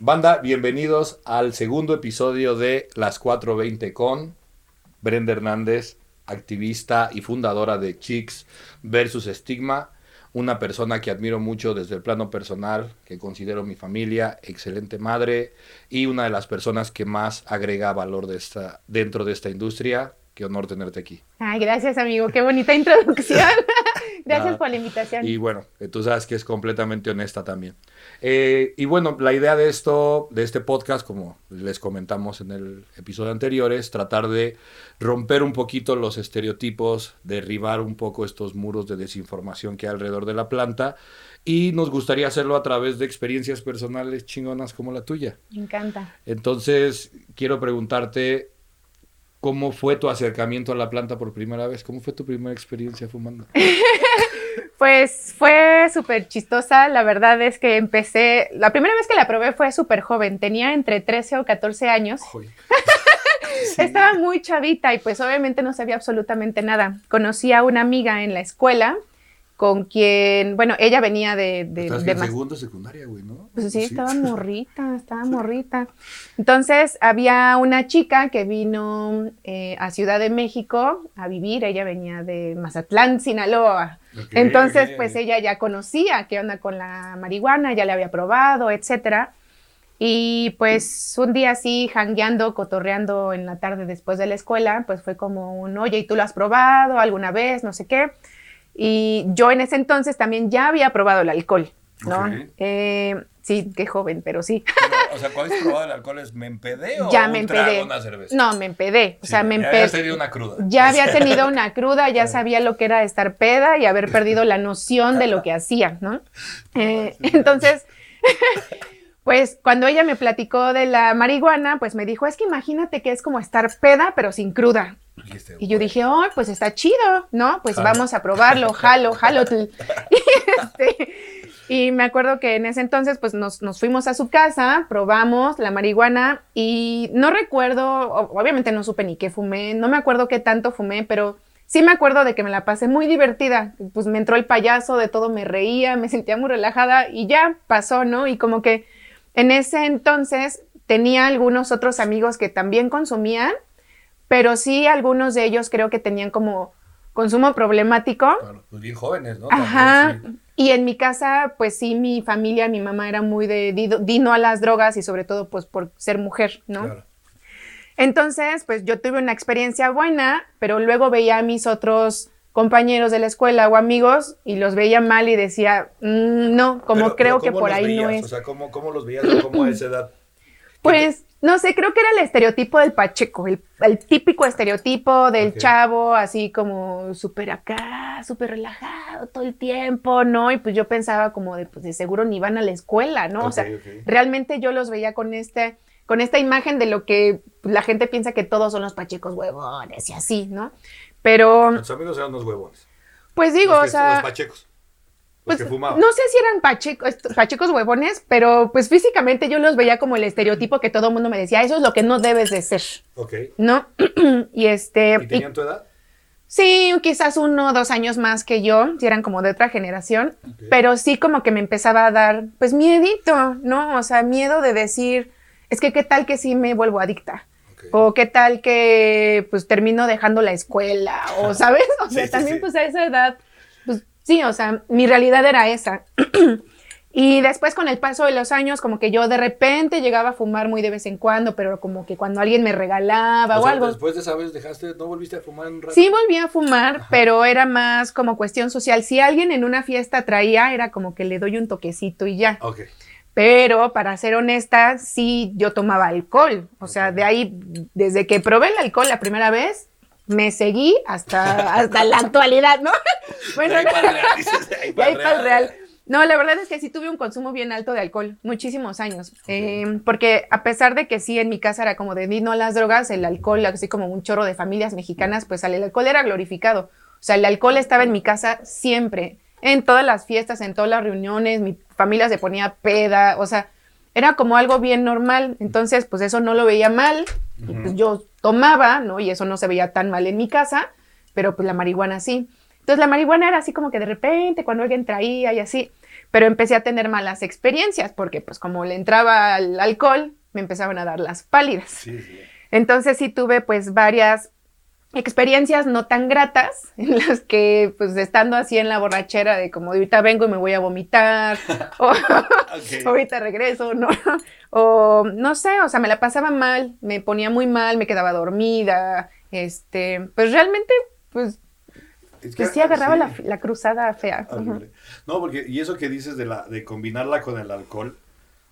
Banda, bienvenidos al segundo episodio de Las 420 con Brenda Hernández, activista y fundadora de Chicks versus Estigma, una persona que admiro mucho desde el plano personal, que considero mi familia, excelente madre y una de las personas que más agrega valor de esta, dentro de esta industria. Qué honor tenerte aquí. Ay, gracias amigo, qué bonita introducción. gracias por la invitación. Y bueno, tú sabes que es completamente honesta también. Eh, y bueno, la idea de esto, de este podcast, como les comentamos en el episodio anterior, es tratar de romper un poquito los estereotipos, derribar un poco estos muros de desinformación que hay alrededor de la planta. Y nos gustaría hacerlo a través de experiencias personales chingonas como la tuya. Me encanta. Entonces, quiero preguntarte, ¿Cómo fue tu acercamiento a la planta por primera vez? ¿Cómo fue tu primera experiencia fumando? pues fue súper chistosa. La verdad es que empecé, la primera vez que la probé fue súper joven, tenía entre 13 o 14 años. Estaba muy chavita y pues obviamente no sabía absolutamente nada. Conocí a una amiga en la escuela con quien, bueno, ella venía de... de, de segundo secundaria, güey, ¿no? Pues sí, estaba morrita, estaba morrita. Entonces, había una chica que vino eh, a Ciudad de México a vivir, ella venía de Mazatlán, Sinaloa. Entonces, pues ella ya conocía qué onda con la marihuana, ya la había probado, etcétera. Y pues un día así, jangueando, cotorreando en la tarde después de la escuela, pues fue como un, oye, ¿y tú lo has probado alguna vez? No sé qué. Y yo en ese entonces también ya había probado el alcohol, ¿no? Eh, sí, qué joven, pero sí. o sea, ¿cuál has probado el alcohol? ¿Es me empedé o ya me empedé. una cerveza? No, me empedé. O sea, me empedé. Ya había tenido una cruda. Ya había tenido una cruda, ya sabía lo que era estar peda y haber perdido la noción de lo que hacía, ¿no? Eh, entonces, pues cuando ella me platicó de la marihuana, pues me dijo, es que imagínate que es como estar peda, pero sin cruda. Y yo dije, oh, pues está chido, ¿no? Pues vamos a probarlo, jalo, jalo. Este, y, me acuerdo que en ese entonces, pues nos, fuimos a su casa, probamos la marihuana y no recuerdo, obviamente no supe ni qué fumé, no me acuerdo qué tanto fumé, pero sí me acuerdo de que me la pasé muy divertida. Pues me entró el payaso, de todo me reía, me sentía muy relajada y ya pasó, ¿no? Y como que en ese entonces tenía algunos otros amigos que también consumían pero sí algunos de ellos creo que tenían como consumo problemático. Claro, pues bien jóvenes, ¿no? Ajá. Y en mi casa, pues sí, mi familia, mi mamá era muy de dino a las drogas y sobre todo pues por ser mujer, ¿no? Claro. Entonces, pues yo tuve una experiencia buena, pero luego veía a mis otros compañeros de la escuela o amigos y los veía mal y decía, mm, no, como creo que por ahí no es. O sea, ¿cómo, cómo los veías? ¿Cómo a esa edad? Pues no sé, creo que era el estereotipo del Pacheco, el, típico estereotipo del chavo, así como súper acá, súper relajado todo el tiempo, ¿no? Y pues yo pensaba como de, pues de seguro ni van a la escuela, ¿no? o sea, realmente yo los veía con este, con esta imagen de lo que la gente piensa que todos son los Pachecos huevones y así, ¿no? Pero... Los amigos eran los huevones. Pues digo, o sea... Los Pachecos. Pues, no sé si eran pachecos, pachecos huevones, pero pues físicamente yo los veía como el estereotipo que todo el mundo me decía, eso es lo que no debes de ser. Ok. ¿No? y este... ¿Y tenían tu edad? Sí, quizás uno o dos años más que yo, si eran como de otra generación, pero sí como que me empezaba a dar, pues miedito, ¿no? O sea, miedo de decir, es que qué tal que sí me vuelvo adicta. O qué tal que pues termino dejando la escuela, o sabes, o sea, también pues a esa edad Sí, o sea, mi realidad era esa. y después con el paso de los años, como que yo de repente llegaba a fumar muy de vez en cuando, pero como que cuando alguien me regalaba o, algo. Después de esa vez dejaste, ¿no volviste a fumar un rato? Sí, volví a fumar, pero era más como cuestión social. Si alguien en una fiesta traía, era como que le doy un toquecito y ya. Ok. Pero para ser honesta, sí yo tomaba alcohol. O sea, de ahí, desde que probé el alcohol la primera vez, me seguí hasta, hasta la actualidad, ¿no? bueno, ahí para el real, ahí real. No, la verdad es que sí tuve un consumo bien alto de alcohol, muchísimos años. Eh, porque a pesar de que sí en mi casa era como de no a las drogas, el alcohol, así como un chorro de familias mexicanas, pues el alcohol era glorificado. O sea, el alcohol estaba en mi casa siempre, en todas las fiestas, en todas las reuniones, mi familia se ponía peda, o sea, era como algo bien normal. Entonces, pues eso no lo veía mal. pues yo tomaba, ¿no? Y eso no se veía tan mal en mi casa, pero pues la marihuana sí. Entonces la marihuana era así como que de repente cuando alguien traía y así. pero empecé a tener malas experiencias porque pues como le entraba al alcohol, me empezaban a dar las pálidas. Sí, sí. Entonces sí tuve pues varias experiencias no tan gratas en las que pues estando así en la borrachera de como ahorita vengo y me voy a vomitar o ahorita regreso, ¿no? O no sé, o sea, me la pasaba mal, me ponía muy mal, me quedaba dormida, este, pues realmente pues, Es que- pues sí agarraba sí. La, la cruzada fea. No, porque, y eso que dices de, la, de combinarla con el alcohol,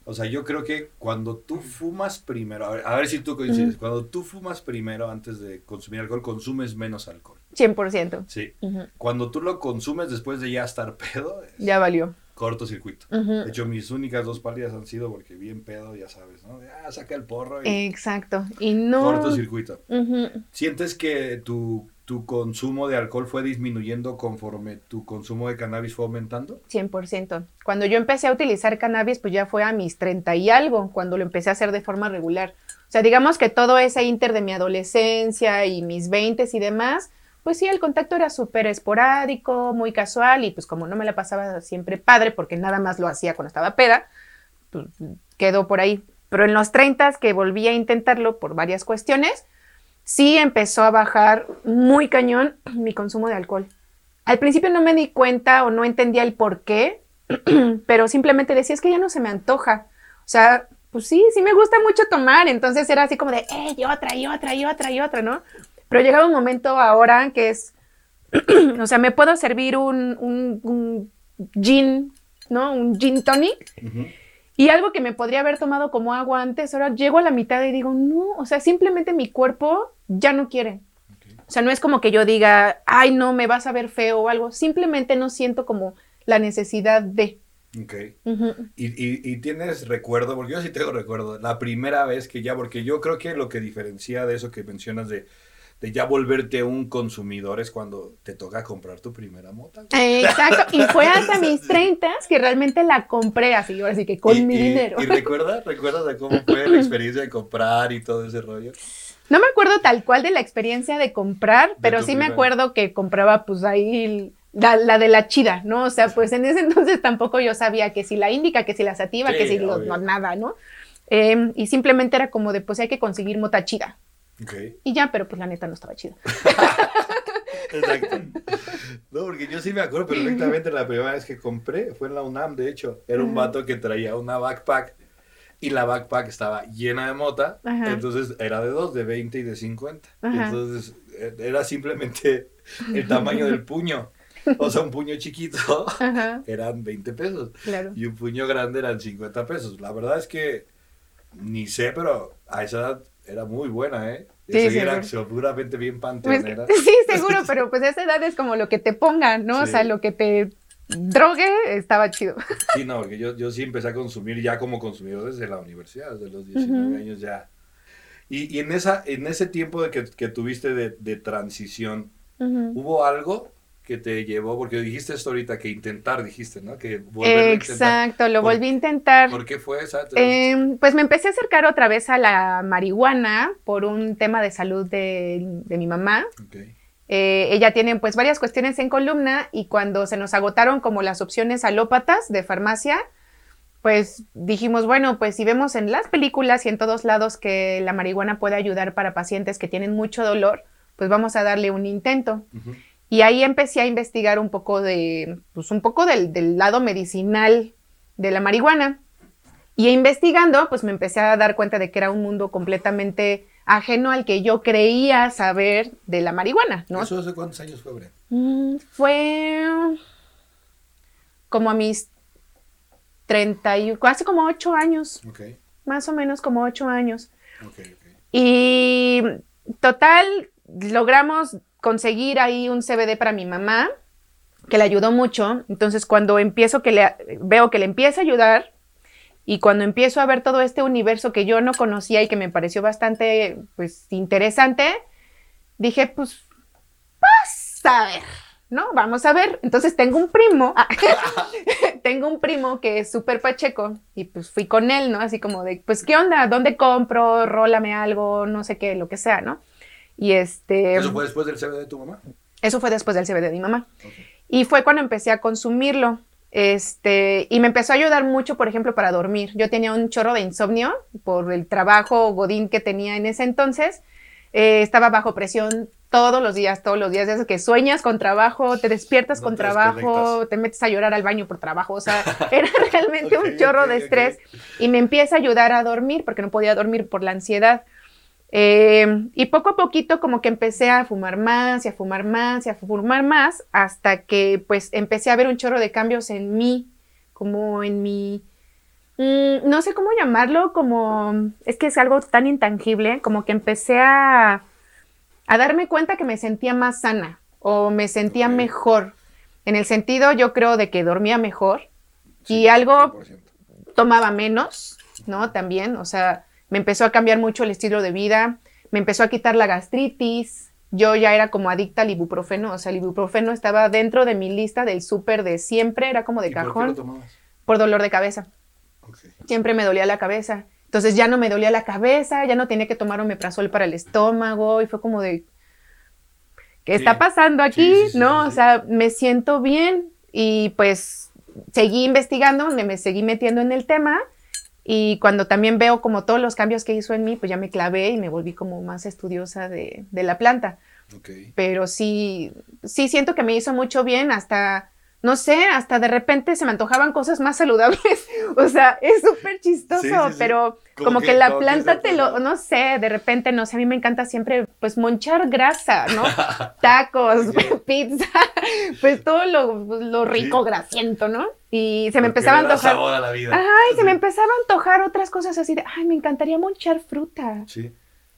o sea, yo creo que cuando tú fumas primero, a ver, a ver si tú coincides, cuando tú fumas primero antes de consumir alcohol, consumes menos alcohol. 100%. Sí. Cuando tú lo consumes después de ya estar pedo, es Ya valió. cortocircuito. Ujú. De hecho, mis únicas dos pálidas han sido porque bien pedo, ya sabes, ¿no? Ah, saca el porro y Exacto. Y no. cortocircuito. Ujú. ¿Sientes que tu, tu consumo de alcohol fue disminuyendo conforme tu consumo de cannabis fue aumentando? 100%. Cuando yo empecé a utilizar cannabis, pues ya fue a mis 30 y algo, cuando lo empecé a hacer de forma regular. O sea, digamos que todo ese inter de mi adolescencia y mis 20 y demás, pues sí, el contacto era súper esporádico, muy casual y pues como no me la pasaba siempre padre, porque nada más lo hacía cuando estaba peda, pues quedó por ahí. Pero en los 30 que volví a intentarlo por varias cuestiones, sí empezó a bajar muy cañón mi consumo de alcohol. Al principio no me di cuenta o no entendía el por qué, pero simplemente decía, es que ya no se me antoja. O sea, pues sí, sí me gusta mucho tomar, entonces era así como de, eh, y otra, y otra, y otra, y otra, ¿no? Pero llegaba un momento ahora que es, o sea, me puedo servir un, un, un gin, ¿no? Un gin tonic. Ujú. Y algo que me podría haber tomado como agua antes, ahora llego a la mitad y digo, no, o sea, simplemente mi cuerpo ya no quiere. Ok. O sea, no es como que yo diga, ay, no, me vas a ver feo o algo. Simplemente no siento como la necesidad de. Ok. Y, y, y tienes recuerdo, porque yo sí tengo recuerdo, la primera vez que ya, porque yo creo que lo que diferencia de eso que mencionas de, de ya volverte un consumidor es cuando te toca comprar tu primera mota. Exacto. Y fue hasta mis 30 que realmente la compré así, ahora sí que con Y- mi dinero. ¿Y recuerdas? ¿Recuerdas de cómo fue la experiencia de comprar y todo ese rollo? No me acuerdo tal cual de la experiencia de comprar, pero sí me acuerdo que compraba pues ahí la, la de la chida, ¿no? O sea, pues en ese entonces tampoco yo sabía que si la indica, que si la sativa, Sí, que si no, nada, ¿no? Eh, y simplemente era como de pues hay que conseguir mota chida. Y ya, pero pues la neta no estaba chida. Exacto. No, porque yo sí me acuerdo perfectamente la primera vez que compré, fue en la UNAM, de hecho. Era un vato que traía una backpack y la backpack estaba llena de mota, Ajá. entonces era de dos, de 20 y de 50. Ajá. Entonces eh, era simplemente el tamaño del puño. O sea, un puño chiquito Ajá, eran 20 pesos claro. y un puño grande eran 50 pesos. La verdad es que ni sé, pero a esa edad era muy buena, ¿eh? Sí, era seguramente bien Pues, panteonera. sí, seguro, pero pues a esa edad es como lo que te pongan, ¿no? O sea, lo que te drogue estaba chido. Sí, no, porque yo, yo sí empecé a consumir ya como consumidor desde la universidad, desde los 19 Ujú. años ya. Y, y en, esa, en ese tiempo de que, que tuviste de, de transición. ¿hubo algo que te llevó? Porque dijiste esto ahorita, que intentar, dijiste, ¿no? Que volverlo a intentar. Exacto, lo ¿Por- volví a intentar. ¿Por qué fue esa? Eh, pues me empecé a acercar otra vez a la marihuana por un tema de salud de, de mi mamá. Ok. Eh, ella tiene pues varias cuestiones en columna y cuando se nos agotaron como las opciones alópatas de farmacia, pues dijimos, bueno, pues si vemos en las películas y en todos lados que la marihuana puede ayudar para pacientes que tienen mucho dolor, pues vamos a darle un intento. Y ahí empecé a investigar un poco de, pues un poco del, del lado medicinal de la marihuana. Y investigando, pues me empecé a dar cuenta de que era un mundo completamente ajeno al que yo creía saber de la marihuana, ¿no? ¿Eso hace cuántos años fue, Bren? Mm, fue como a mis 30 y hace como 8 años, Ok, más o menos como 8 años. ok, ok. Y total, logramos conseguir ahí un CBD para mi mamá, que le ayudó mucho. Entonces, cuando empiezo que le veo que le empieza a ayudar y cuando empiezo a ver todo este universo que yo no conocía y que me pareció bastante pues interesante, dije, pues vas a ver, ¿no? Vamos a ver. Entonces tengo un primo, tengo un primo que es súper pacheco y pues fui con él, ¿no? Así como de, pues, ¿qué onda? ¿Dónde compro? Rólame algo, no sé qué, lo que sea, ¿no? Y este... ¿Eso fue después del CBD de tu mamá? Eso fue después del CBD de mi mamá. Y fue cuando empecé a consumirlo. Este, y me empezó a ayudar mucho, por ejemplo, para dormir. Yo tenía un chorro de insomnio por el trabajo godín que tenía en ese entonces. Eh, estaba bajo presión todos los días, todos los días, desde que sueñas con trabajo, te despiertas con trabajo, te metes a llorar al baño por trabajo, o sea, era realmente un chorro de estrés y me empieza a ayudar a dormir porque no podía dormir por la ansiedad. Eh, y poco a poquito como que empecé a fumar más y a fumar más y a fumar más hasta que pues empecé a ver un chorro de cambios en mí, como en mi, mm, no sé cómo llamarlo, como, es que es algo tan intangible, como que empecé a, a darme cuenta que me sentía más sana o me sentía mejor, en el sentido yo creo de que dormía mejor y algo tomaba menos, ¿no? También, o sea me empezó a cambiar mucho el estilo de vida, me empezó a quitar la gastritis, yo ya era como adicta al ibuprofeno, o sea, el ibuprofeno estaba dentro de mi lista del súper de siempre, era como de cajón. ¿Por, qué por dolor de cabeza. Siempre me dolía la cabeza. Entonces ya no me dolía la cabeza, ya no tenía que tomar omeprazol para el estómago y fue como de, ¿qué está pasando aquí? no, o sea, me siento bien y pues seguí investigando, me, me seguí metiendo en el tema y cuando también veo como todos los cambios que hizo en mí, pues ya me clavé y me volví como más estudiosa de, de la planta. Pero sí, sí siento que me hizo mucho bien hasta no sé, hasta de repente se me antojaban cosas más saludables. o sea, es súper chistoso, pero como, que, la planta te lo, no sé, de repente, no sé, a mí me encanta siempre, pues, monchar grasa, ¿no? Tacos, pizza, pues todo lo, lo rico, grasiento, ¿no? Y se me empezaba a antojar. Sabor a la vida. Ay, se me empezaba a antojar otras cosas así de, ay, me encantaría monchar fruta. Sí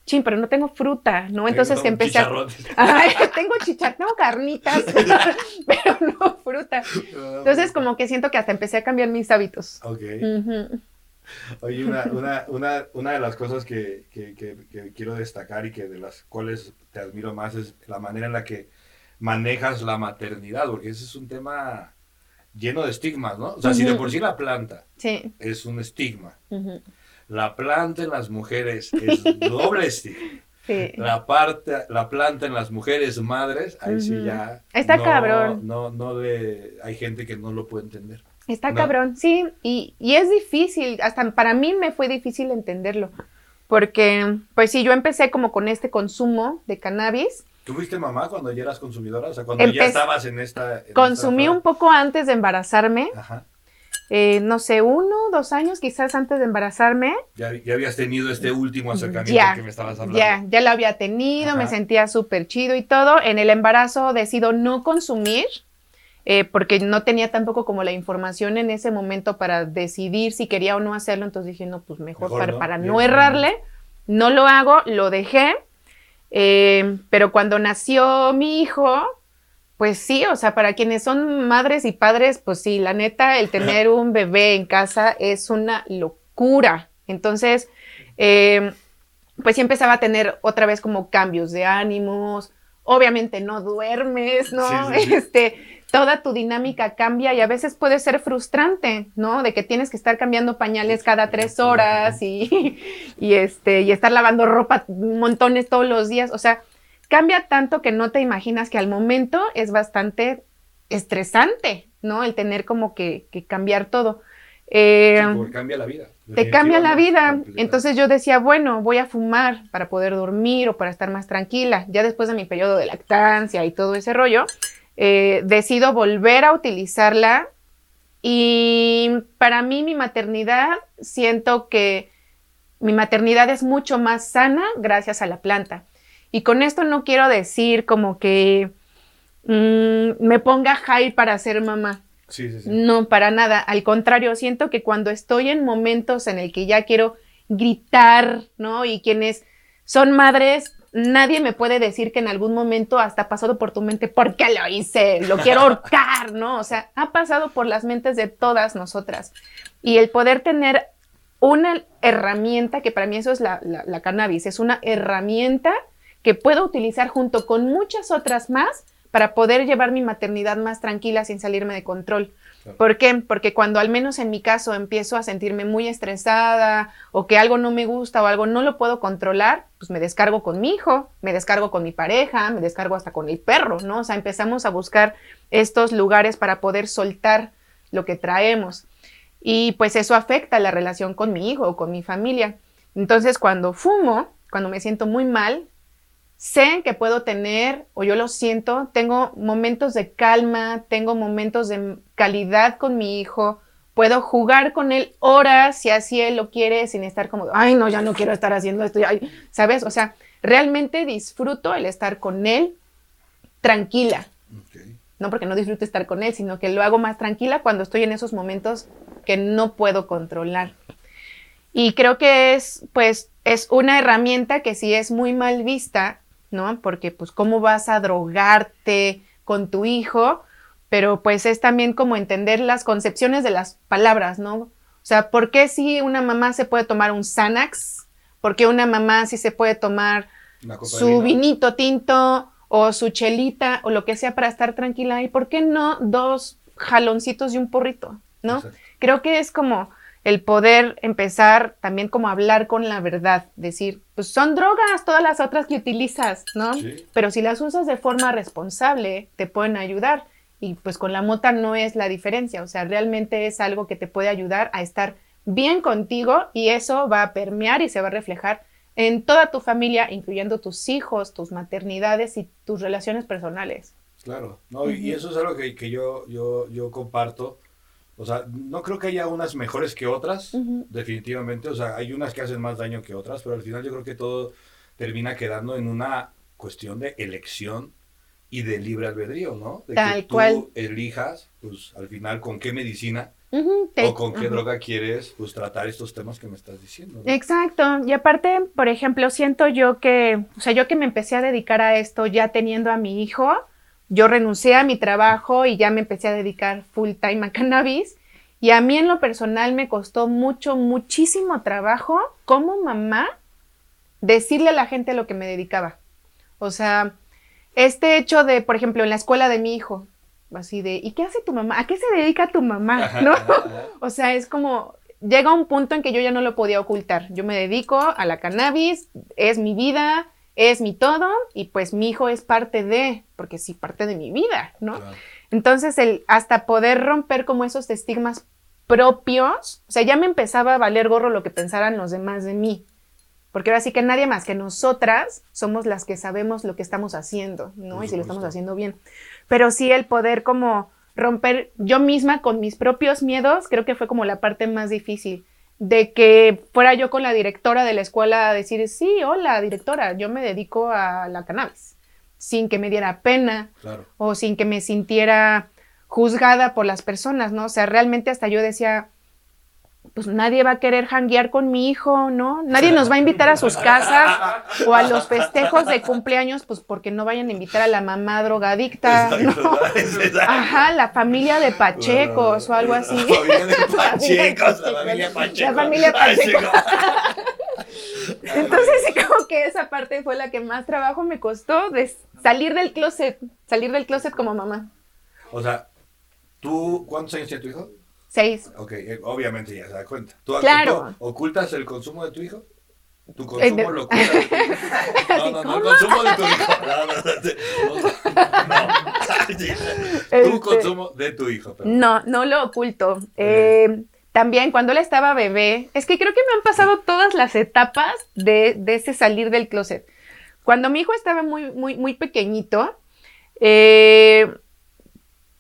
chin, pero no tengo fruta, ¿no? Entonces empecé a... Ay, tengo chicharrón, tengo carnitas, pero no fruta. Entonces como que siento que hasta empecé a cambiar mis hábitos. Ok. Oye, una, una, una, de las cosas que, que, que, quiero destacar y que de las cuales te admiro más es la manera en la que manejas la maternidad, porque ese es un tema lleno de estigmas, ¿no? O sea, si de por sí la planta es un estigma, la planta en las mujeres es doble estigma. La, parte, la planta en las mujeres madres, ahí sí ya. Está cabrón. No, no de, hay gente que no lo puede entender. Está cabrón, sí, y, y, es difícil, hasta para mí me fue difícil entenderlo, porque pues sí, yo empecé como con este consumo de cannabis. ¿Tuviste mamá cuando ya eras consumidora? O sea, cuando ya estabas en esta... consumí un poco antes de embarazarme. Ajá. Eh, no sé, uno, dos años quizás antes de embarazarme. Ya, ya habías tenido este último acercamiento que me estabas hablando. Ya, ya lo había tenido, me sentía súper chido y todo. En el embarazo decido no consumir. Eh, porque no tenía tampoco como la información en ese momento para decidir si quería o no hacerlo, entonces dije, no, pues mejor, para, no, errarle, no lo hago, lo dejé, eh, pero cuando nació mi hijo, pues sí, o sea, para quienes son madres y padres, pues sí, la neta, el tener un bebé en casa es una locura. Entonces, em, pues sí empezaba a tener otra vez como cambios de ánimos. Obviamente no duermes, ¿no? Este, toda tu dinámica cambia y a veces puede ser frustrante, ¿no? De que tienes que estar cambiando pañales cada tres horas y, y este, y estar lavando ropa montones todos los días. O sea, cambia tanto que no te imaginas que al momento es bastante estresante, ¿no? El tener como que, cambiar todo. Eh, cambia la vida. Te cambia la vida. Entonces yo decía, bueno, voy a fumar para poder dormir o para estar más tranquila. Ya después de mi periodo de lactancia y todo ese rollo, eh, decido volver a utilizarla y para mí mi maternidad, siento que mi maternidad es mucho más sana gracias a la planta. Y con esto no quiero decir como que mm, me ponga high para ser mamá. Sí, sí, sí. No, para nada. Al contrario, siento que cuando estoy en momentos en el que ya quiero gritar, ¿no? Y quienes son madres, nadie me puede decir que en algún momento hasta ha pasado por tu mente, ¿por qué lo hice? Lo quiero ahorcar, ¿no? O sea, ha pasado por las mentes de todas nosotras. Y el poder tener una herramienta, que para mí eso es la, la cannabis, es una herramienta que puedo utilizar junto con muchas otras más para poder llevar mi maternidad más tranquila sin salirme de control. ¿Por qué? Porque cuando al menos en mi caso empiezo a sentirme muy estresada o que algo no me gusta o algo no lo puedo controlar, pues me descargo con mi hijo, me descargo con mi pareja, me descargo hasta con el perro, ¿no? O sea, empezamos a buscar estos lugares para poder soltar lo que traemos. Y pues eso afecta la relación con mi hijo o con mi familia. Entonces cuando fumo, cuando me siento muy mal, sé que puedo tener, o yo lo siento, tengo momentos de calma, tengo momentos de calidad con mi hijo, puedo jugar con él horas si así él lo quiere, sin estar como, ay, no, ya no quiero estar haciendo esto, ¿sabes? O sea, realmente disfruto el estar con él tranquila. No porque no disfrute estar con él, sino que lo hago más tranquila cuando estoy en esos momentos que no puedo controlar. Y creo que es, pues, es una herramienta que sí es muy mal vista, ¿no? Porque, pues, ¿cómo vas a drogarte con tu hijo? Pero, pues, es también como entender las concepciones de las palabras, ¿no? O sea, ¿por qué si una mamá se puede tomar un Xanax? ¿Por qué una mamá sí se puede tomar su vinito tinto o su chelita o lo que sea para estar tranquila? ¿Y por qué no dos jaloncitos y un porrito? ¿No? Creo que es como el poder empezar también como a hablar con la verdad, decir, pues son drogas todas las otras que utilizas, ¿no? Pero si las usas de forma responsable, te pueden ayudar. Y pues con la mota no es la diferencia, o sea, realmente es algo que te puede ayudar a estar bien contigo y eso va a permear y se va a reflejar en toda tu familia, incluyendo tus hijos, tus maternidades y tus relaciones personales. Claro, no, y eso es algo que, que yo, yo, yo comparto o sea, no creo que haya unas mejores que otras, definitivamente. O sea, hay unas que hacen más daño que otras, pero al final yo creo que todo termina quedando en una cuestión de elección y de libre albedrío, ¿no? De Tal que tú cual. elijas, pues al final, con qué medicina o con qué droga quieres, pues tratar estos temas que me estás diciendo. Exacto. Y aparte, por ejemplo, siento yo que, o sea, yo que me empecé a dedicar a esto ya teniendo a mi hijo, yo renuncié a mi trabajo y ya me empecé a dedicar full time a cannabis. Y a mí en lo personal me costó mucho, muchísimo trabajo como mamá decirle a la gente a lo que me dedicaba. O sea, este hecho de, por ejemplo, en la escuela de mi hijo, así de, ¿y qué hace tu mamá? ¿A qué se dedica tu mamá? ¿No? o sea, es como, llega un punto en que yo ya no lo podía ocultar. Yo me dedico a la cannabis, es mi vida, es mi todo y pues mi hijo es parte de, porque sí, parte de mi vida, ¿no? Entonces, el, hasta poder romper como esos estigmas propios, o sea, ya me empezaba a valer gorro lo que pensaran los demás de mí, porque ahora sí que nadie más que nosotras somos las que sabemos lo que estamos haciendo, ¿no? Y si lo estamos haciendo bien. Pero sí el poder como romper yo misma con mis propios miedos, creo que fue como la parte más difícil de que fuera yo con la directora de la escuela a decir, sí, hola, directora, yo me dedico a la cannabis, sin que me diera pena o sin que me sintiera juzgada por las personas, ¿no? O sea, realmente hasta yo decía, pues nadie va a querer janguear con mi hijo, ¿no? Nadie nos va a invitar a sus casas o a los festejos de cumpleaños, pues porque no vayan a invitar a la mamá drogadicta, ¿no? Ajá, la familia de Pachecos o algo así. La familia de Pachecos, la familia Pacheco. La familia Pacheco. Entonces sí como que esa parte fue la que más trabajo me costó de salir del closet, salir del closet como mamá. O sea, ¿tú cuántos años tiene tu hijo? Seis. Ok, eh, obviamente ya se da cuenta. ¿Tú, Claro. ocultas el consumo de tu hijo? ¿Tu Eh, consumo lo ocultas? No, no, no, el consumo de tu hijo. No, no. Tu Este- consumo de tu hijo. No, no lo oculto. Eh, también cuando él estaba bebé, es que creo que me han pasado todas las etapas de, de ese salir del closet. Cuando mi hijo estaba muy, muy, muy pequeñito, eh,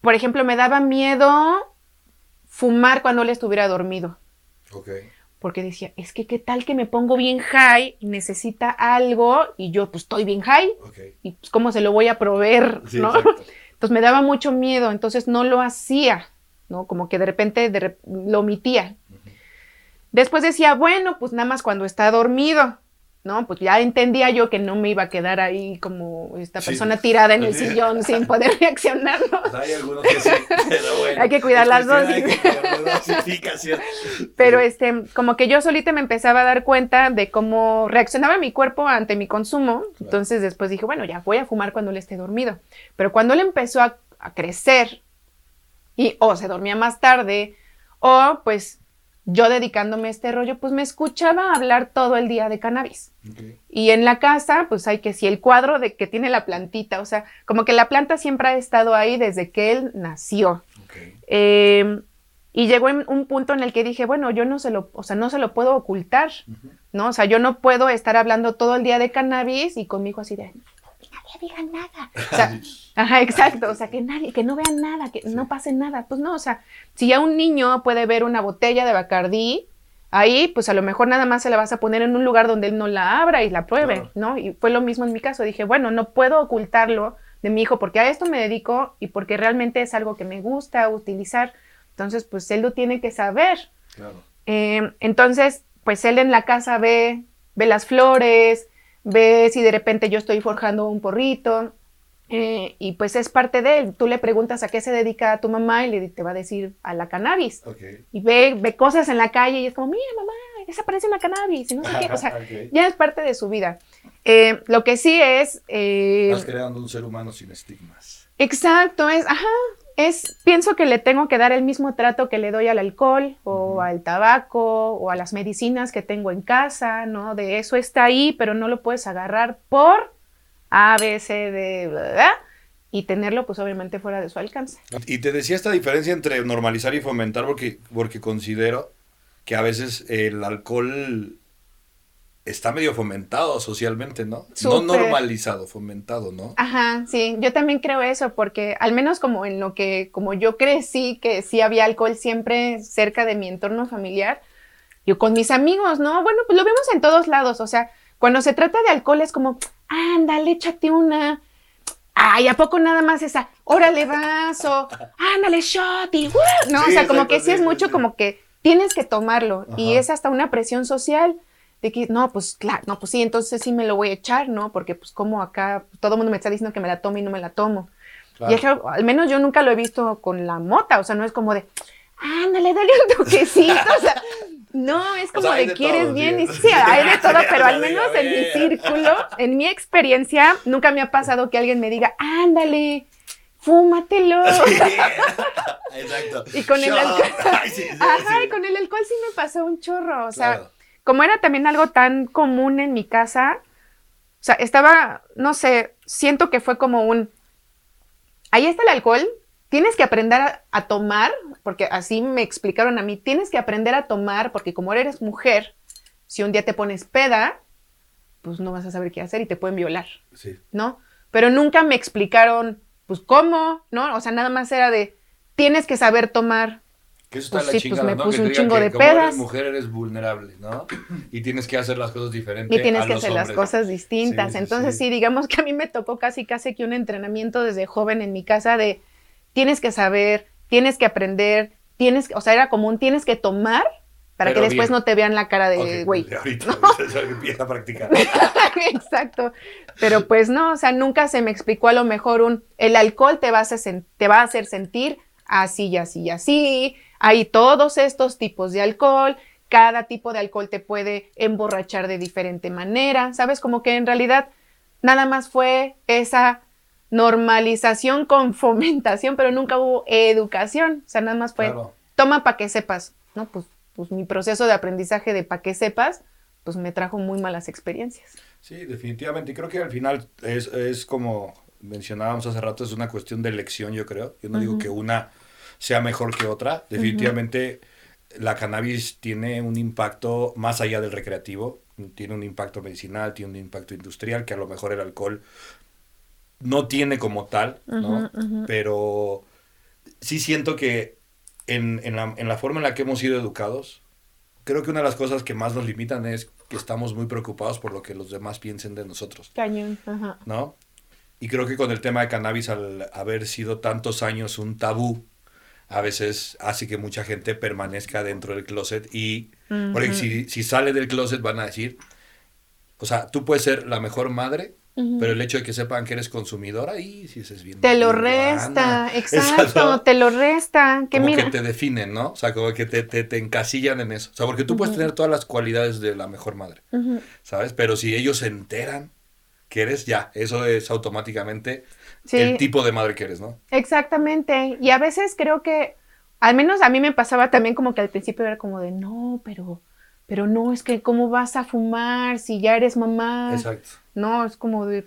por ejemplo, me daba miedo fumar cuando él estuviera dormido. Ok. Porque decía, es que qué tal que me pongo bien high necesita algo y yo pues estoy bien high Ok. y pues cómo se lo voy a proveer, Sí, ¿no? exacto. Entonces me daba mucho miedo, entonces no lo hacía, ¿no? Como que de repente de lo omitía. Después decía, bueno, pues nada más cuando está dormido, ¿no? Pues ya entendía yo que no me iba a quedar ahí como esta Sí. persona tirada en el sillón sin poder reaccionar, ¿no? Pues hay algunos que sí, pero bueno. Hay que cuidar las Hay dosis. Pero este, como que yo solita me empezaba a dar cuenta de cómo reaccionaba mi cuerpo ante mi consumo. Entonces después dije, bueno, ya voy a fumar cuando él esté dormido. Pero cuando él empezó a, a crecer y o se dormía más tarde o pues yo dedicándome a este rollo, pues me escuchaba hablar todo el día de cannabis. Y en la casa, pues hay que si el cuadro de que tiene la plantita, o sea, como que la planta siempre ha estado ahí desde que él nació. Eh, Y llegó en un punto en el que dije, bueno, yo no se lo, o sea, no se lo puedo ocultar, ¿no? O sea, yo no puedo estar hablando todo el día de cannabis y con mi hijo así de, nadie diga nada. O sea, ajá, exacto, o sea, que nadie, que no vean nada, que no pase nada. Pues no, o sea, si ya un niño puede ver una botella de Bacardí, ahí, pues a lo mejor nada más se la vas a poner en un lugar donde él no la abra y la pruebe, ¿no? Y fue lo mismo en mi caso. Dije, bueno, no puedo ocultarlo de mi hijo porque a esto me dedico y porque realmente es algo que me gusta utilizar. Entonces, pues él lo tiene que saber. Claro. Eh, entonces, pues él en la casa ve, ve las flores, ve si de repente yo estoy forjando un porrito, eh, y pues es parte de él. Tú le preguntas a qué se dedica a tu mamá y le, te va a decir a la cannabis. Y ve, ve cosas en la calle y es como, mira mamá, esa parece una cannabis. Y no sé qué. O sea, ya es parte de su vida. Eh, lo que sí es... Eh, Estás creando un ser humano sin estigmas. Exacto, es, ajá, es, pienso que le tengo que dar el mismo trato que le doy al alcohol o al tabaco o a las medicinas que tengo en casa, ¿no? De eso está ahí, pero no lo puedes agarrar por A, B, C, D, ¿verdad? y tenerlo pues obviamente fuera de su alcance. Y te decía esta diferencia entre normalizar y fomentar porque, porque considero que a veces el alcohol está medio fomentado socialmente, ¿no? No normalizado, fomentado, ¿no? Ajá, sí, yo también creo eso, porque al menos como en lo que, como yo crecí, que sí había alcohol siempre cerca de mi entorno familiar, yo con mis amigos, ¿no? Bueno, pues lo vemos en todos lados, o sea, cuando se trata de alcohol es como, ándale, échate una, ay, ¿a poco nada más esa, órale vaso, ándale, shot y, no, o sea, como que sí, es mucho como que tienes que tomarlo y es hasta una presión social de que, no, pues claro, no, pues sí, entonces sí me lo voy a echar, ¿no? Porque pues como acá todo el mundo me está diciendo que me la tome y no me la tomo. Y al menos yo nunca lo he visto con la mota, o sea, no es como de, ándale, dale un toquecito, o sea, no, es como de, quieres bien, y sí, hay de todo, pero al menos en mi círculo, en mi experiencia, nunca me ha pasado que alguien me diga, ándale, fúmatelo. exacto. y con el alcohol, ajá, y con el alcohol sí me pasó un chorro, o sea, como era también algo tan común en mi casa, o sea, estaba, no sé, siento que fue como un, ahí está el alcohol, tienes que aprender a, tomar, porque así me explicaron a mí, tienes que aprender a tomar, porque como eres mujer, si un día te pones peda, pues no vas a saber qué hacer y te pueden violar, sí. ¿no? Pero nunca me explicaron, pues cómo, ¿no? O sea, nada más era de, tienes que saber tomar, que eso está pues la sí, pues me puse un chingo de como pedas. Eres mujer eres vulnerable, ¿no? Y tienes que hacer las cosas diferentes. Y tienes que hacer las cosas distintas. Entonces sí. digamos que a mí me tocó casi casi que un entrenamiento desde joven en mi casa de tienes que saber, tienes que aprender, tienes, o sea, era como un tienes que tomar para que después no te vean la cara de güey. ahorita ¿no? empieza a practicar. Exacto. Pero pues no, o sea, nunca se me explicó a lo mejor un el alcohol te va a te va a hacer sentir así y así y así hay todos estos tipos de alcohol, cada tipo de alcohol te puede emborrachar de diferente manera, ¿sabes? Como que en realidad nada más fue esa normalización con fomentación, pero nunca hubo educación, o sea, nada más fue toma para que sepas, ¿no? Pues, pues mi proceso de aprendizaje de para que sepas, pues me trajo muy malas experiencias. Sí, definitivamente, y creo que al final es, es como mencionábamos hace rato, es una cuestión de elección, yo creo. Yo no digo que una sea mejor que otra. Definitivamente la cannabis tiene un impacto más allá del recreativo, tiene un impacto medicinal, tiene un impacto industrial que a lo mejor el alcohol no tiene como tal, ¿no? Pero sí siento que en, en, la, en la forma en la que hemos sido educados, creo que una de las cosas que más nos limitan es que estamos muy preocupados por lo que los demás piensen de nosotros. Cañón, ajá. ¿No? Y creo que con el tema de cannabis, al haber sido tantos años un tabú, a veces hace que mucha gente permanezca dentro del closet y, porque si, si, sale del closet van a decir, o sea, tú puedes ser la mejor madre, pero el hecho de que sepan que eres consumidora, y si es bien. Te lo resta, exacto, te lo resta. Que como que te definen, ¿no? O sea, como que te, te, te encasillan en eso. O sea, porque tú puedes tener todas las cualidades de la mejor madre, ¿sabes? Pero si ellos se enteran que eres, ya, eso es automáticamente el tipo de madre que eres, ¿no? Exactamente. Y a veces creo que, al menos a mí me pasaba también como que al principio era como de, no, pero, pero no, es que cómo vas a fumar si ya eres mamá. Exacto. No, es como de,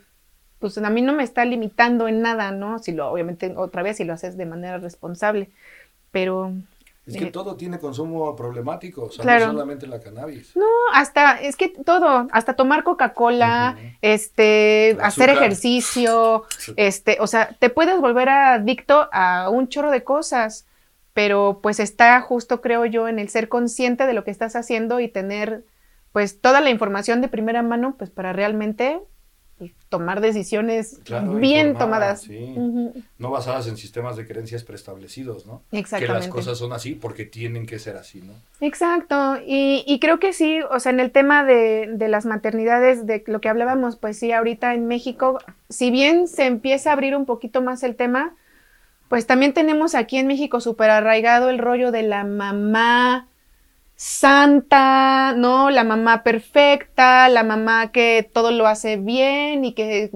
pues a mí no me está limitando en nada, ¿no? Si lo, obviamente, otra vez, si lo haces de manera responsable. Pero Es que todo tiene consumo problemático, o sea, Claro. no solamente la cannabis. No, hasta, es que todo, hasta tomar Coca-Cola, este, hacer ejercicio, este, o sea, te puedes volver adicto a un chorro de cosas, pero pues está justo, creo yo, en el ser consciente de lo que estás haciendo y tener pues toda la información de primera mano, pues para realmente tomar decisiones Claro, bien tomadas. sí. No basadas en sistemas de creencias preestablecidos, ¿no? Que Exactamente. las cosas son así porque tienen que ser así, ¿no? Exacto, y, y creo que sí, o sea, en el tema de, de las maternidades, de lo que hablábamos, pues sí, ahorita en México, si bien se empieza a abrir un poquito más el tema, pues también tenemos aquí en México súper arraigado el rollo de la mamá santa, ¿no? La mamá perfecta, la mamá que todo lo hace bien y que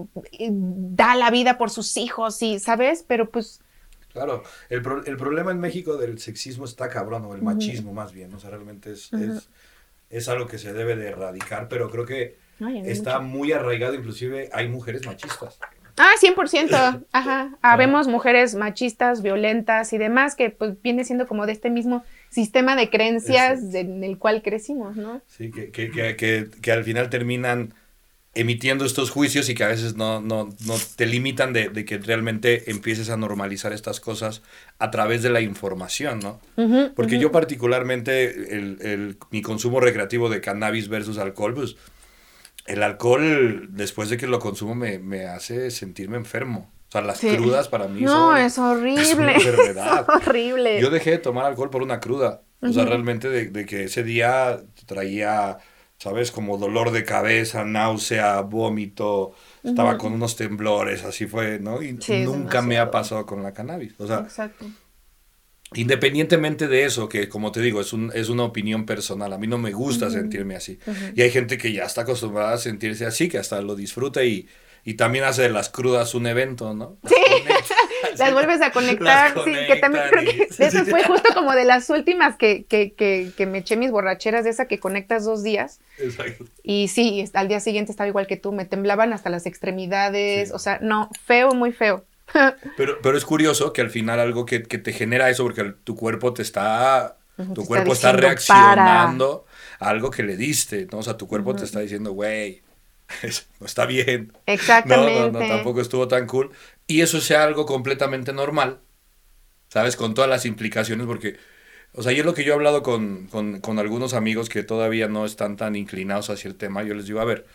da la vida por sus hijos, y, ¿sabes? Pero pues Claro, el, pro- el problema en México del sexismo está cabrón, o el machismo más bien, o sea, realmente es, es, es algo que se debe de erradicar, pero creo que Ay, está mucho. muy arraigado, inclusive hay mujeres machistas. Ah, 100%. Ajá. Habemos mujeres machistas, violentas y demás, que pues viene siendo como de este mismo sistema de creencias Exacto. en el cual crecimos, ¿no? Sí, que, que, que, que, que al final terminan emitiendo estos juicios y que a veces no, no, no te limitan de, de que realmente empieces a normalizar estas cosas a través de la información, ¿no? Porque yo particularmente, el, el- mi consumo recreativo de cannabis versus alcohol, pues el alcohol, después de que lo consumo, me, me hace sentirme enfermo. Sea, las Sí. crudas para mí No, son... es horrible. es una enfermedad. Es horrible. Yo dejé de tomar alcohol por una cruda. O sea, realmente de, de que ese día traía, ¿sabes? Como dolor de cabeza, náusea, vómito, estaba con unos temblores, así fue, ¿no? Y Sí, nunca me ha pasado con la cannabis. O sea, Exacto. independientemente de eso, que como te digo, es, un, es una opinión personal, a mí no me gusta sentirme así. Y hay gente que ya está acostumbrada a sentirse así, que hasta lo disfruta y, y también hace de las crudas un evento, ¿no? Sí. Las vuelves a conectar, Las sí, que también creo que eso fue justo como de las últimas que, que, que, que me eché mis borracheras de esa que conectas dos días. Exacto. Y sí, al día siguiente estaba igual que tú, me temblaban hasta las extremidades, Sí. o sea, no, feo, muy feo. Pero, pero es curioso que al final algo que, que te genera eso, porque el- tu cuerpo te está, tu te cuerpo está reaccionando a algo que le diste, ¿no? O sea, tu cuerpo te está diciendo, güey, no está bien. No, Exactamente. no, no, tampoco estuvo tan cool. Y eso sea algo completamente normal, ¿sabes? Con todas las implicaciones, porque, o sea, yo lo que yo he hablado con, con, con algunos amigos que todavía no están tan inclinados hacia el tema, yo les digo, a ver,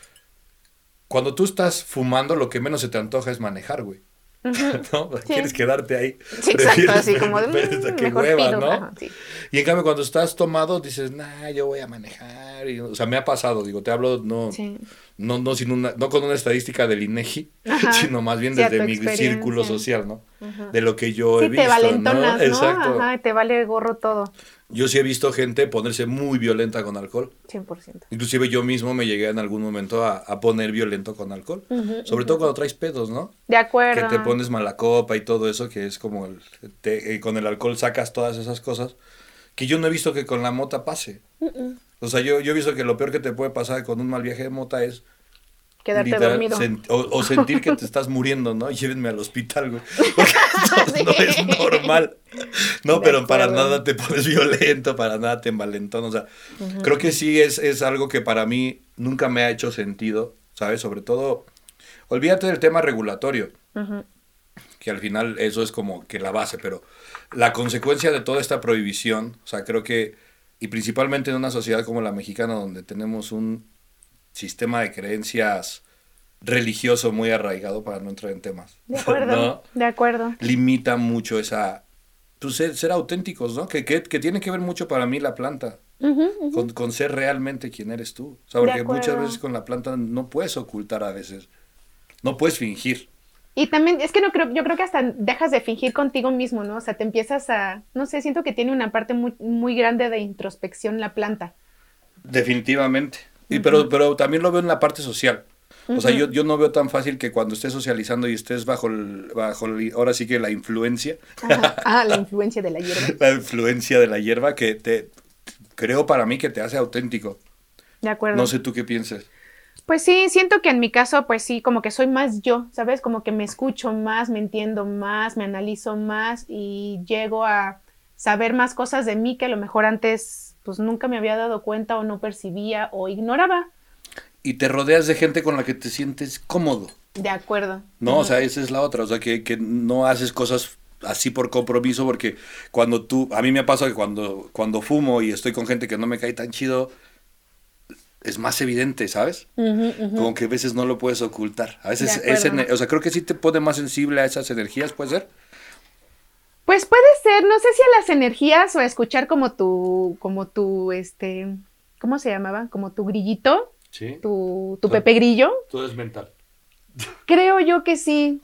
cuando tú estás fumando, lo que menos se te antoja es manejar, güey. ¿No? Quieres quedarte ahí. Sí, exacto, así como de, prefieres- "Mm, qué mejor hueva, pido", ¿no? sí. Y en cambio, cuando estás tomado, dices, nah, yo voy a manejar. y- o sea, me ha pasado, digo, te hablo no, Sí. no, no, sin una, no con una estadística del INEGI, Ajá. sino más bien desde mi círculo social, ¿no? Ajá. De lo que yo he visto. te valentonas, ¿no? Exacto. Ajá, te vale gorro todo, Yo sí he visto gente ponerse muy violenta con alcohol. 100%. Inclusive yo mismo me llegué en algún momento a, a poner violento con alcohol. Sobre todo cuando traes pedos, ¿no? De acuerdo. que te pones mala copa y todo eso, que es como el, te- eh, con el alcohol sacas todas esas cosas, que yo no he visto que con la mota pase. O sea, yo, yo he visto que lo peor que te puede pasar con un mal viaje de mota es Quedarte literal, dormido. sen- o, o sentir que te estás muriendo, ¿no? Llévenme al hospital, güey. Porque esto no es normal. No, De pero para acuerdo. nada te pones violento, para nada te envalentonas. O sea, creo que sí es, es algo que para mí nunca me ha hecho sentido, ¿sabes? Sobre todo, olvídate del tema regulatorio Ujú. que al final eso es como que la base, pero la consecuencia de toda esta prohibición, o sea, creo que, y principalmente en una sociedad como la mexicana, donde tenemos un sistema de creencias religioso muy arraigado, para no entrar en temas, De acuerdo. ¿no? De acuerdo. limita mucho esa, pues, ser, ser auténticos, ¿no? Que, que, que tiene que ver mucho para mí la planta, con, con ser realmente quien eres tú. O sea, porque muchas veces con la planta no puedes ocultar a veces, no puedes fingir. Y también, es que no creo, yo creo que hasta dejas de fingir contigo mismo, ¿no? O sea, te empiezas a, no sé, siento que tiene una parte muy, muy grande de introspección la planta. Definitivamente. Y, pero, pero también lo veo en la parte social. O sea, yo, yo no veo tan fácil que cuando estés socializando y estés bajo, el, bajo el- ahora sí que la influencia, Ajá. Ah, la influencia de la hierba. la influencia de la hierba que te, creo para mí que te hace auténtico. De acuerdo. No sé tú qué pienses. Pues sí, siento que en mi caso, pues sí, como que soy más yo, ¿sabes? Como que me escucho más, me entiendo más, me analizo más y llego a saber más cosas de mí que a lo mejor antes pues nunca me había dado cuenta o no percibía o ignoraba. Y te rodeas de gente con la que te sientes cómodo. De acuerdo. No, o sea, esa es la otra, o sea, que, que no haces cosas así por compromiso, porque cuando tú, a mí me pasa que cuando, cuando fumo y estoy con gente que no me cae tan chido, es más evidente, ¿sabes? Como que a veces no lo puedes ocultar. A veces, es, o sea, creo que sí te pone más sensible a esas energías, ¿puede ser? Pues puede ser, no sé si a las energías o a escuchar como tu, como tu, este, ¿cómo se llamaba? Como tu grillito. Sí. Tu, tu Pepe Grillo. Todo es mental. Creo yo que sí.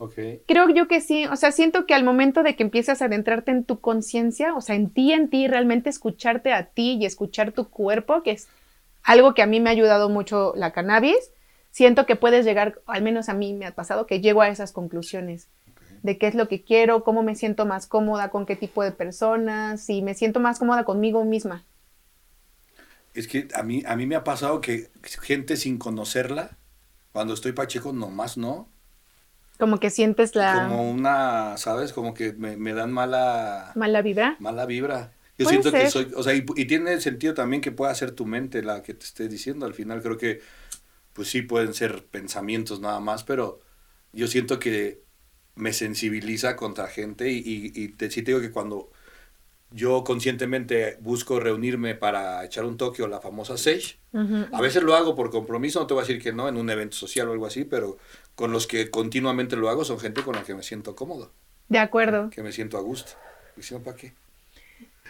Creo yo que sí. O sea, siento que al momento de que empiezas a adentrarte en tu conciencia, o sea, en ti, en ti, realmente escucharte a ti y escuchar tu cuerpo, que es algo que a mí me ha ayudado mucho la cannabis, siento que puedes llegar, al menos a mí me ha pasado, que llego a esas conclusiones de qué es lo que quiero, cómo me siento más cómoda, con qué tipo de personas, si me siento más cómoda conmigo misma. Es que a mí, a mí me ha pasado que gente sin conocerla, cuando estoy pacheco, nomás no. Como que sientes la... Como una, ¿sabes? Como que me, dan mala... Mala vibra. Mala vibra. Yo siento que soy, o sea, y, tiene sentido también que pueda ser tu mente la que te esté diciendo. Al final creo que, pues sí, pueden ser pensamientos nada más, pero yo siento que me sensibiliza contra gente y, y, te, sí te digo que cuando yo conscientemente busco reunirme para echar un toque o la famosa Sage. A veces lo hago por compromiso, no te voy a decir que no, en un evento social o algo así, pero con los que continuamente lo hago son gente con la que me siento cómodo. De acuerdo. Que me siento a gusto. Y si no, ¿para qué?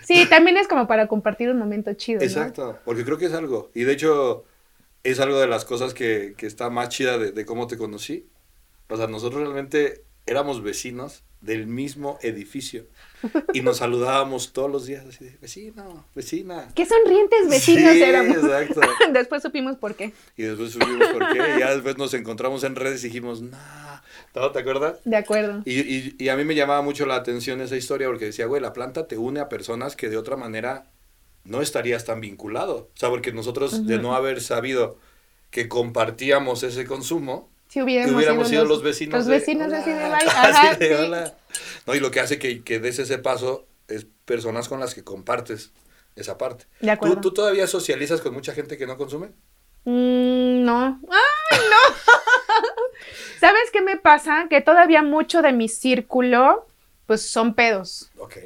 Sí, también es como para compartir un momento chido. Exacto, porque creo que es algo. Y de hecho, es algo de las cosas que, que está más chida de, de cómo te conocí. O sea, nosotros realmente éramos vecinos del mismo edificio y nos saludábamos todos los días así de vecino, vecina. Qué sonrientes vecinos sí, éramos. Exacto. después supimos por qué. Y después supimos por qué. Y ya después nos encontramos en redes y dijimos, no, ¿te acuerdas? De acuerdo. Y, y, y, a mí me llamaba mucho la atención esa historia porque decía, güey, la planta te une a personas que de otra manera no estarías tan vinculado. O sea, porque nosotros de no haber sabido que compartíamos ese consumo, si hubiéramos, sido, los, vecinos. Los vecinos así de Ajá, de hola. No, y lo que hace que, que des ese paso es personas con las que compartes esa parte. De acuerdo. ¿Tú, ¿Tú, todavía socializas con mucha gente que no consume? Mm, no. ¡Ay, no! ¿Sabes qué me pasa? Que todavía mucho de mi círculo, pues son pedos. Ok.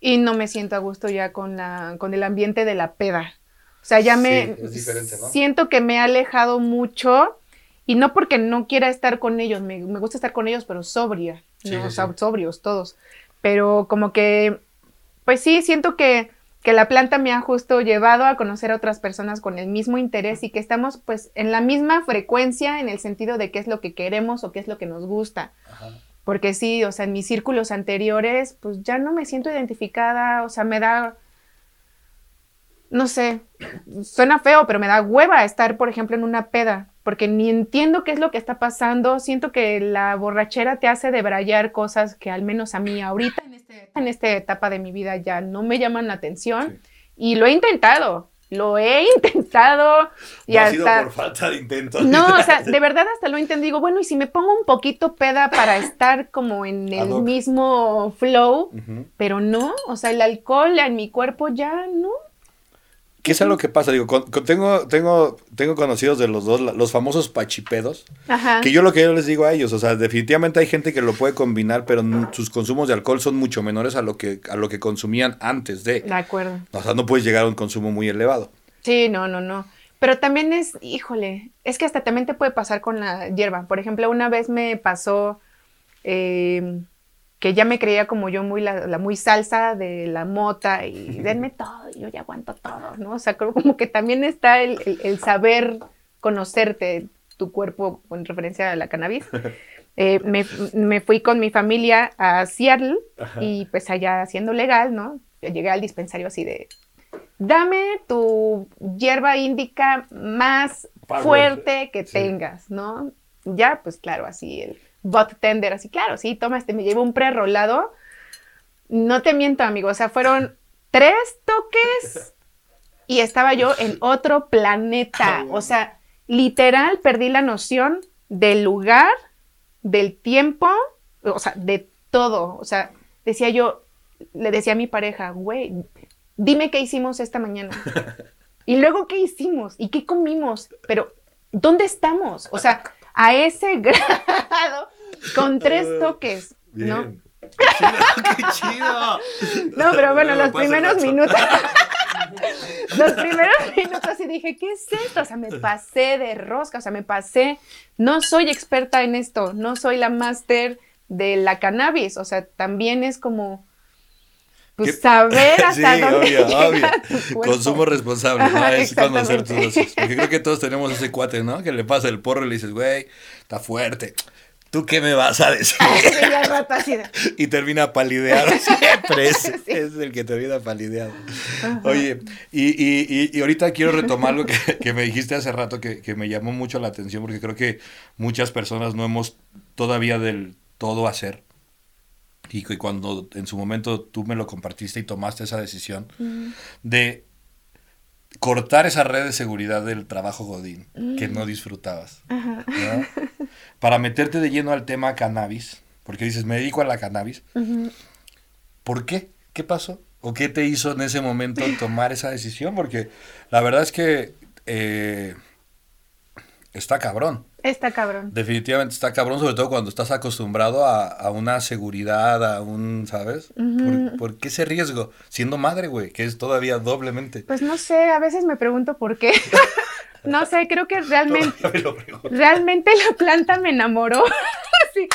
Y no me siento a gusto ya con, la, con el ambiente de la peda. O sea, ya me... Sí, es diferente, ¿no? Siento que me he alejado mucho y no porque no quiera estar con ellos, me, gusta estar con ellos, pero sobria, ¿no? sobrios todos. Pero como que, pues sí, siento que, que la planta me ha justo llevado a conocer a otras personas con el mismo interés y que estamos pues en la misma frecuencia en el sentido de qué es lo que queremos o qué es lo que nos gusta. Porque sí, o sea, en mis círculos anteriores, pues ya no me siento identificada, o sea, me da no sé, suena feo, pero me da hueva estar, por ejemplo, en una peda, porque ni entiendo qué es lo que está pasando. Siento que la borrachera te hace debrayar cosas que al menos a mí ahorita, en, este, en esta etapa de mi vida, ya no me llaman la atención. Y lo he intentado, lo he intentado. Y no ha sido por falta de intento. No, o sea, de verdad hasta lo intento. Digo, bueno, y si me pongo un poquito peda para estar como en el mismo flow, pero no, o sea, el alcohol en mi cuerpo ya no. ¿Qué es algo que pasa? Digo, tengo, tengo, tengo conocidos de los dos, los famosos pachipedos, que yo lo que yo les digo a ellos, o sea, definitivamente hay gente que lo puede combinar, pero sus consumos de alcohol son mucho menores a lo que, a lo que consumían antes de. De acuerdo. O sea, no puedes llegar a un consumo muy elevado. Sí, no, no, no. Pero también es, híjole, es que hasta también te puede pasar con la hierba. Por ejemplo, una vez me pasó... Eh, que ya me creía como yo muy la, muy salsa de la mota y denme todo, yo ya aguanto todo, ¿no? O sea, creo como que también está el, saber conocerte tu cuerpo en referencia a la cannabis. Eh, me, fui con mi familia a Seattle y pues allá haciendo legal, ¿no? Llegué al dispensario así de, dame tu hierba índica más fuerte que tengas, ¿no? Ya, pues claro, así el bot tender, así, claro, sí, toma este, me llevo un pre-rolado. No te miento, amigo, o sea, fueron tres toques y estaba yo en otro planeta. O sea, literal perdí la noción del lugar, del tiempo, o sea, de todo. O sea, decía yo, le decía a mi pareja, güey, dime qué hicimos esta mañana. Y luego qué hicimos y qué comimos, pero ¿dónde estamos? O sea, a ese grado, con tres toques, ¿no? ¡Qué chido! No, pero bueno, los primeros minutos. los primeros minutos y dije, ¿qué es esto? O sea, me pasé de rosca, o sea, me pasé. No soy experta en esto, no soy la máster de la cannabis, o sea, también es como. Pues ¿Qué? saber hasta Sí, dónde obvio, llega obvio. tu. Consumo responsable, ¿no? Ajá, es conocer tus dosis. Porque creo que todos tenemos ese cuate, ¿no? Que le pasa el porro y le dices, güey, está fuerte. ¿Tú qué me vas a decir? Y termina palideado. Siempre es, Sí. es el que termina palideado. Oye, y, y, y, ahorita quiero retomar lo que, que me dijiste hace rato que, que me llamó mucho la atención porque creo que muchas personas no hemos todavía del todo hacer. Y que cuando en su momento tú me lo compartiste y tomaste esa decisión de cortar esa red de seguridad del trabajo Godín que no disfrutabas. Ajá. ¿no? Para meterte de lleno al tema cannabis, porque dices, me dedico a la cannabis. ¿Por qué? ¿Qué pasó? ¿O qué te hizo en ese momento tomar esa decisión? Porque la verdad es que eh, está cabrón. Está cabrón. Definitivamente está cabrón, sobre todo cuando estás acostumbrado a, a una seguridad, a un, ¿sabes? ¿Por, por qué ese riesgo? Siendo madre, güey, que es todavía doblemente. Pues no sé, a veces me pregunto por qué. no sé, creo que realmente. Lo. Realmente la planta me enamoró. Así,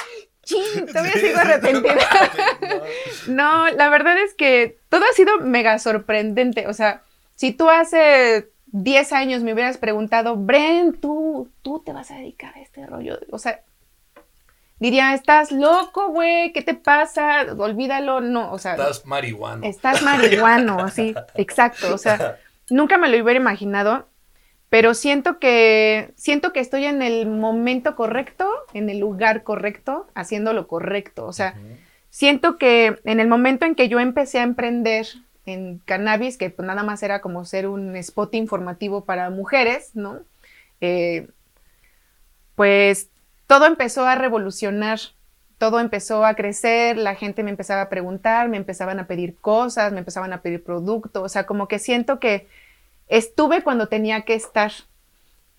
chin, todavía Sí, sigo arrepentida. No, la verdad es que todo ha sido mega sorprendente. O sea, si tú hace 10 años me hubieras preguntado, Bren, tú, tú te vas a dedicar a este rollo. O sea, diría, estás loco, güey, ¿qué te pasa? Olvídalo. No, o sea, Estás marihuano. Estás marihuano, así, exacto. O sea, nunca me lo hubiera imaginado, pero siento que, siento que estoy en el momento correcto, en el lugar correcto, haciendo lo correcto. O sea, siento que en el momento en que yo empecé a emprender en cannabis, que pues nada más era como ser un spot informativo para mujeres, ¿no? Eh, pues todo empezó a revolucionar, todo empezó a crecer, la gente me empezaba a preguntar, me empezaban a pedir cosas, me empezaban a pedir productos, o sea, como que siento que estuve cuando tenía que estar.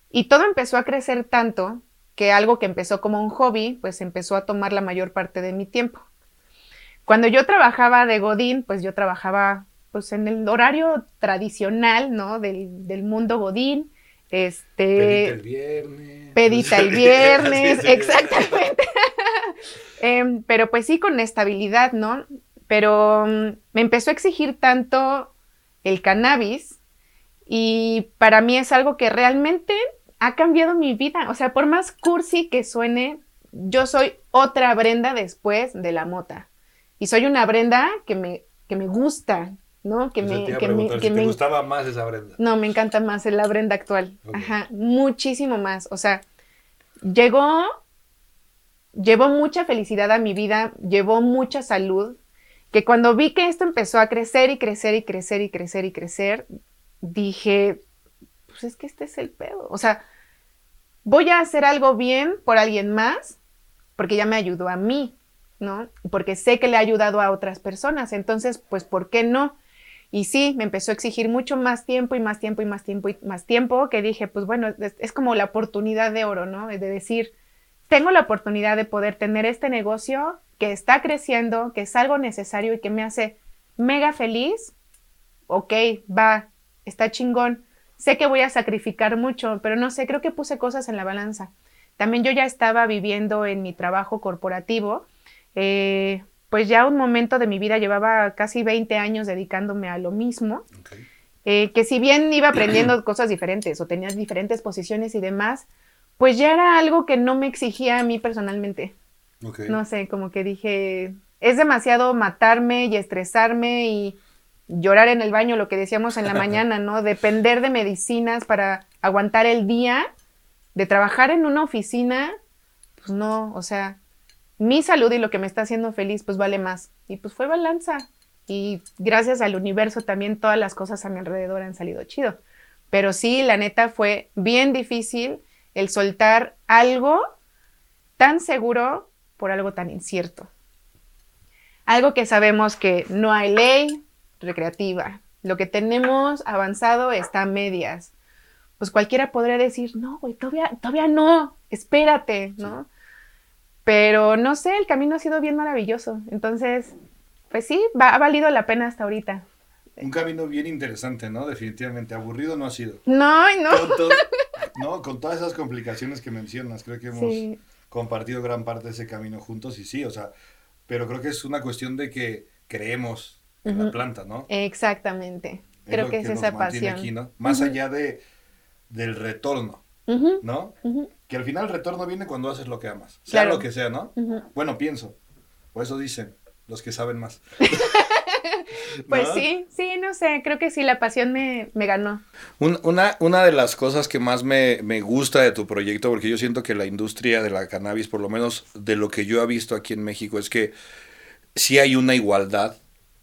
Y todo empezó a crecer tanto que algo que empezó como un hobby, pues empezó a tomar la mayor parte de mi tiempo. Cuando yo trabajaba de Godín, pues yo trabajaba pues en el horario tradicional, ¿no? Del, del mundo Godín. Este, Pedita el viernes. pedita el viernes, exactamente. Em, pero pues sí, con estabilidad, ¿no? Pero mm, me empezó a exigir tanto el cannabis y para mí es algo que realmente ha cambiado mi vida. O sea, por más cursi que suene, yo soy otra Brenda después de la mota. Y soy una Brenda que me, que me gusta, ¿no? Que me, que me, que si me te gustaba más esa Brenda. no, me encanta más la Brenda actual. Ajá, muchísimo más. O sea, llegó, llevó mucha felicidad a mi vida, llevó mucha salud, que cuando vi que esto empezó a crecer y crecer y crecer y crecer y crecer, dije, pues es que este es el pedo. O sea, voy a hacer algo bien por alguien más, porque ya me ayudó a mí, ¿no? Porque sé que le ha ayudado a otras personas. Entonces, pues, ¿por qué no? Y sí, me empezó a exigir mucho más tiempo y más tiempo y más tiempo y más tiempo, que dije, pues bueno, es, es como la oportunidad de oro, ¿no? De decir, tengo la oportunidad de poder tener este negocio que está creciendo, que es algo necesario y que me hace mega feliz. Ok, va, está chingón. Sé que voy a sacrificar mucho, pero no sé, creo que puse cosas en la balanza. También yo ya estaba viviendo en mi trabajo corporativo. eh, pues ya un momento de mi vida llevaba casi 20 años dedicándome a lo mismo, eh, que si bien iba aprendiendo cosas diferentes o tenía diferentes posiciones y demás, pues ya era algo que no me exigía a mí personalmente. No sé, como que dije, es demasiado matarme y estresarme y llorar en el baño, lo que decíamos en la mañana, ¿no? Depender de medicinas para aguantar el día, de trabajar en una oficina, pues no, o sea, mi salud y lo que me está haciendo feliz, pues vale más. Y pues fue balanza. Y gracias al universo también todas las cosas a mi alrededor han salido chido. Pero sí, la neta fue bien difícil el soltar algo tan seguro por algo tan incierto. algo que sabemos que no hay ley recreativa. Lo que tenemos avanzado está a medias. Pues cualquiera podría decir, no, güey, todavía, todavía no, espérate, ¿no? Pero no sé, el camino ha sido bien maravilloso. Entonces, pues sí, ha valido la pena hasta ahorita. Un camino bien interesante, ¿no? Definitivamente. Aburrido no ha sido. No, no. Con no, con todas esas complicaciones que mencionas, creo que hemos compartido gran parte de ese camino juntos y sí, o sea, pero creo que es una cuestión de que creemos en la planta, ¿no? Exactamente. creo que, es esa pasión. Más allá de, del retorno, ¿no? Que al final el retorno viene cuando haces lo que amas, sea lo que sea, ¿no? Bueno, pienso, por eso dicen los que saben más. pues sí, sí, no sé, creo que sí, la pasión me, ganó. una, una de las cosas que más me, me, gusta de tu proyecto, porque yo siento que la industria de la cannabis, por lo menos de lo que yo he visto aquí en México, es que sí hay una igualdad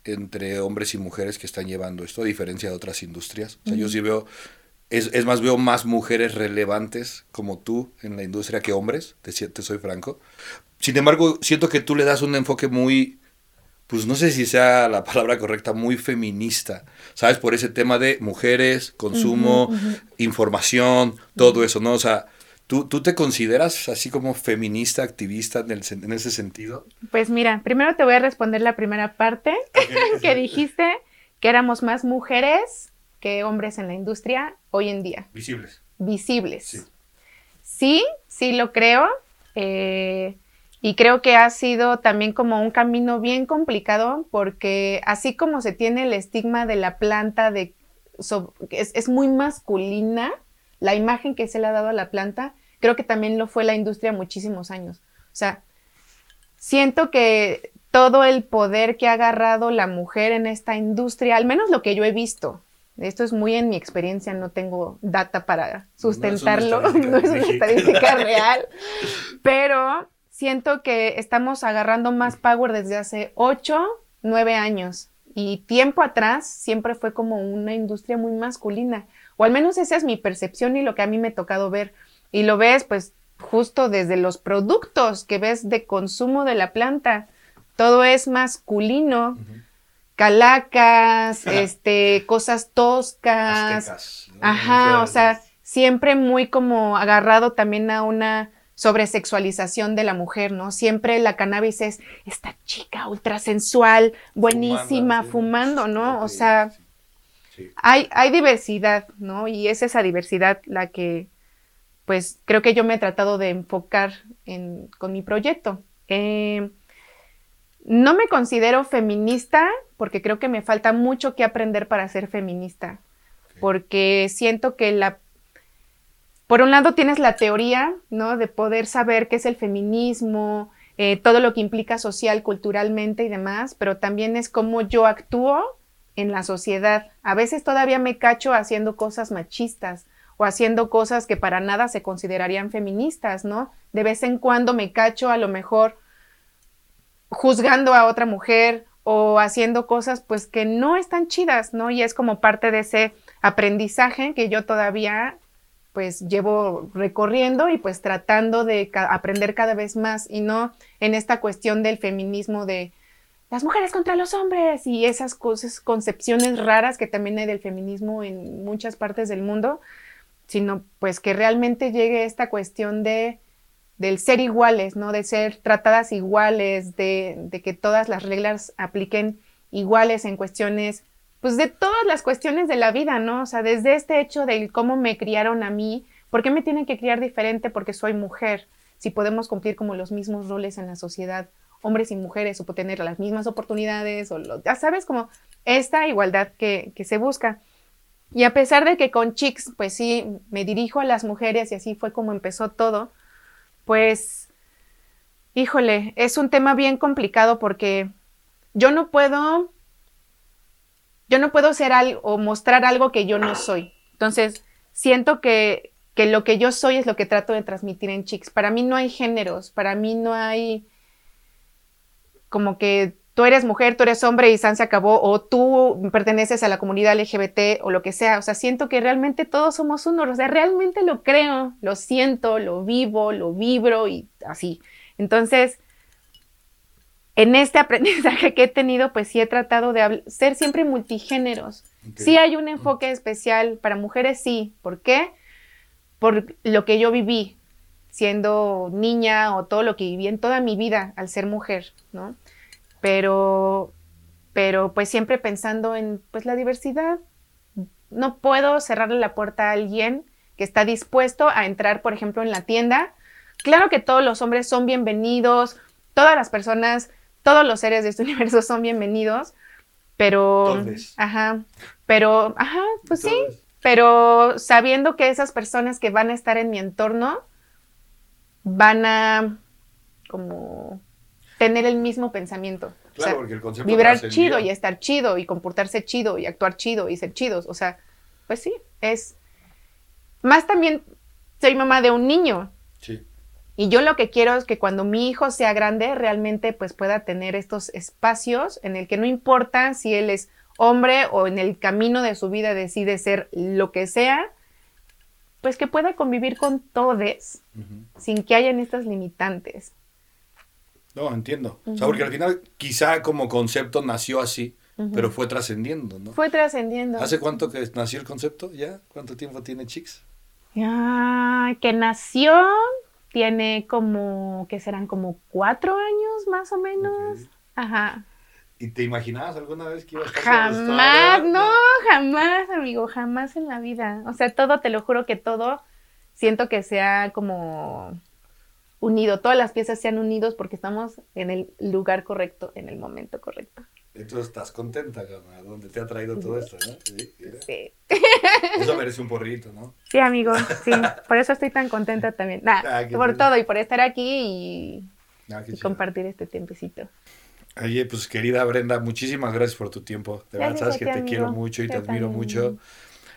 entre hombres y mujeres que están llevando esto, a diferencia de otras industrias. O sea, yo sí veo es, más, veo más mujeres relevantes como tú en la industria que hombres, te, te soy franco. Sin embargo, siento que tú le das un enfoque muy, pues no sé si sea la palabra correcta, muy feminista, ¿sabes? Por ese tema de mujeres, consumo, información, todo eso, ¿no? O sea, ¿tú, ¿tú te consideras así como feminista, activista en, el, en ese sentido? Pues mira, primero te voy a responder la primera parte que dijiste, que éramos más mujeres que hombres en la industria hoy en día. Visibles. Visibles. Sí, sí, lo creo. Eh, y creo que ha sido también como un camino bien complicado porque así como se tiene el estigma de la planta de es, es, muy masculina, la imagen que se le ha dado a la planta, creo que también lo fue la industria muchísimos años. O sea, siento que todo el poder que ha agarrado la mujer en esta industria, al menos lo que yo he visto, esto es muy en mi experiencia, no tengo data para sustentarlo, no es una estadística, real, pero siento que estamos agarrando más power desde hace 8, 9 años y tiempo atrás siempre fue como una industria muy masculina, o al menos esa es mi percepción y lo que a mí me ha tocado ver. Y lo ves pues justo desde los productos que ves de consumo de la planta, todo es masculino calacas, este, cosas toscas. Ajá, o sea, siempre muy como agarrado también a una sobresexualización de la mujer, ¿no? Siempre la cannabis es esta chica ultra sensual, buenísima, fumando, ¿no? O sea, hay, hay diversidad, ¿no? Y es esa diversidad la que, pues, creo que yo me he tratado de enfocar en, con mi proyecto. Eh, no me considero feminista porque creo que me falta mucho que aprender para ser feminista, porque siento que la... Por un lado tienes la teoría, ¿no? De poder saber qué es el feminismo, eh, todo lo que implica social, culturalmente y demás, pero también es cómo yo actúo en la sociedad. A veces todavía me cacho haciendo cosas machistas o haciendo cosas que para nada se considerarían feministas, ¿no? De vez en cuando me cacho a lo mejor juzgando a otra mujer o haciendo cosas pues que no están chidas, ¿no? Y es como parte de ese aprendizaje que yo todavía pues llevo recorriendo y pues tratando de aprender cada vez más y no en esta cuestión del feminismo de las mujeres contra los hombres y esas cosas, concepciones raras que también hay del feminismo en muchas partes del mundo, sino pues que realmente llegue esta cuestión de del ser iguales, ¿no? De ser tratadas iguales, de, que todas las reglas apliquen iguales en cuestiones, pues de todas las cuestiones de la vida, ¿no? O sea, desde este hecho de cómo me criaron a mí, ¿por qué me tienen que criar diferente porque soy mujer? Si podemos cumplir como los mismos roles en la sociedad, hombres y mujeres, o tener las mismas oportunidades, o ya sabes, como esta igualdad que, que se busca. Y a pesar de que con Chicks, pues sí, me dirijo a las mujeres y así fue como empezó todo, pues, híjole, es un tema bien complicado porque yo no puedo, yo no puedo ser algo o mostrar algo que yo no soy. Entonces, siento que, que lo que yo soy es lo que trato de transmitir en Chicks. Para mí no hay géneros, para mí no hay como que tú eres mujer, tú eres hombre y San se acabó, o tú perteneces a la comunidad LGBT o lo que sea. O sea, siento que realmente todos somos uno. O sea, realmente lo creo, lo siento, lo vivo, lo vibro y así. Entonces, en este aprendizaje que he tenido, pues sí he tratado de ser siempre multigéneros. Sí hay un enfoque especial para mujeres, sí. ¿Por qué? Por lo que yo viví siendo niña o todo lo que viví en toda mi vida al ser mujer, ¿no? Pero, pero pues siempre pensando en pues la diversidad. No puedo cerrarle la puerta a alguien que está dispuesto a entrar, por ejemplo, en la tienda. Claro que todos los hombres son bienvenidos, todas las personas todos los seres de este universo son bienvenidos, pero... Ajá, pero, ajá, pues sí, pero sabiendo que esas personas que van a estar en mi entorno van a como tener el mismo pensamiento. Claro, porque el concepto vibrar chido y estar chido y comportarse chido y actuar chido y ser chidos. O sea, pues sí, es. Más también soy mamá de un niño. Sí. Y yo lo que quiero es que cuando mi hijo sea grande, realmente pues pueda tener estos espacios en el que no importa si él es hombre o en el camino de su vida decide ser lo que sea, pues que pueda convivir con todos sin que hayan estas limitantes. No, entiendo. O sea, porque al final quizá como concepto nació así, pero fue trascendiendo, ¿no? Fue trascendiendo. ¿Hace cuánto que nació el concepto ya? ¿Cuánto tiempo tiene Chicks? Ya, que nació tiene como, que serán como cuatro años más o menos. Ajá. ¿Y te imaginabas alguna vez que iba a estar Jamás, no, jamás, amigo, jamás en la vida. O sea, todo, te lo juro que todo, siento que sea como unido, todas las piezas sean unidos porque estamos en el lugar correcto, en el momento correcto. Entonces estás contenta, Gama, ¿dónde te ha traído todo esto, no? Sí. Eso merece un porrito, ¿no? Sí, amigo, sí. Por eso estoy tan contenta también. Nada, ah, por todo y por estar aquí y, ah, compartir este tiempecito. Oye, pues querida Brenda, muchísimas gracias por tu tiempo. De verdad, sabes que te quiero mucho y te admiro mucho.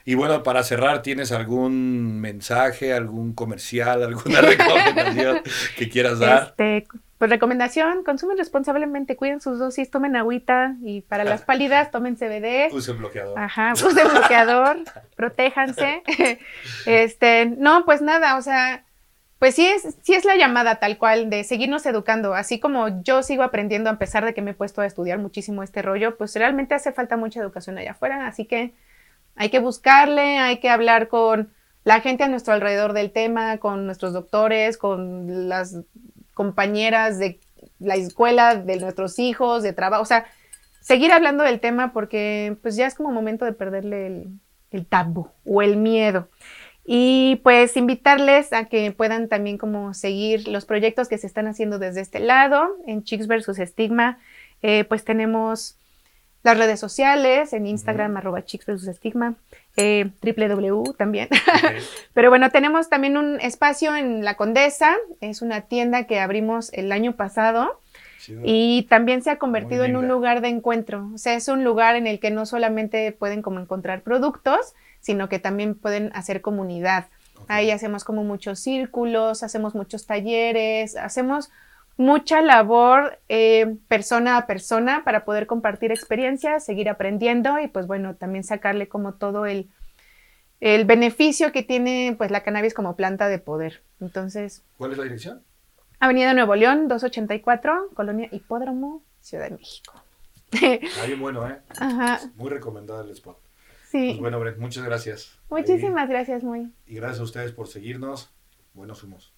Y bueno, para cerrar, ¿tienes algún mensaje, algún comercial, alguna recomendación que quieras dar? Este, pues recomendación, consumen responsablemente, cuiden sus dosis, tomen agüita y para las pálidas tomen CBD. Usen bloqueador. Ajá, usen bloqueador, protéjanse. Este, no, pues nada, o sea, pues sí es, sí es la llamada tal cual de seguirnos educando, así como yo sigo aprendiendo a pesar de que me he puesto a estudiar muchísimo este rollo, pues realmente hace falta mucha educación allá afuera, así que hay que buscarle, hay que hablar con la gente a nuestro alrededor del tema, con nuestros doctores, con las compañeras de la escuela, de nuestros hijos, de trabajo, o sea, seguir hablando del tema porque pues ya es como momento de perderle el, el tabú o el miedo. Y pues invitarles a que puedan también como seguir los proyectos que se están haciendo desde este lado, en Chicks versus Estigma, eh, pues tenemos las redes sociales, en Instagram, arroba Chicks versus Estigma, eh, www también. Pero bueno, tenemos también un espacio en La Condesa, es una tienda que abrimos el año pasado. Y también se ha convertido en un lugar de encuentro. O sea, es un lugar en el que no solamente pueden como encontrar productos, sino que también pueden hacer comunidad. Ahí hacemos como muchos círculos, hacemos muchos talleres, hacemos mucha labor eh, persona a persona para poder compartir experiencias, seguir aprendiendo y pues bueno, también sacarle como todo el, el beneficio que tiene pues la cannabis como planta de poder. Entonces... ¿Cuál es la dirección? Avenida Nuevo León, 284, Colonia Hipódromo, Ciudad de México. Está bien bueno, ¿eh? Ajá. Muy recomendado el spot. Sí. Pues bueno, Brent, muchas gracias. Muchísimas gracias, muy. Y gracias a ustedes por seguirnos. Buenos humos.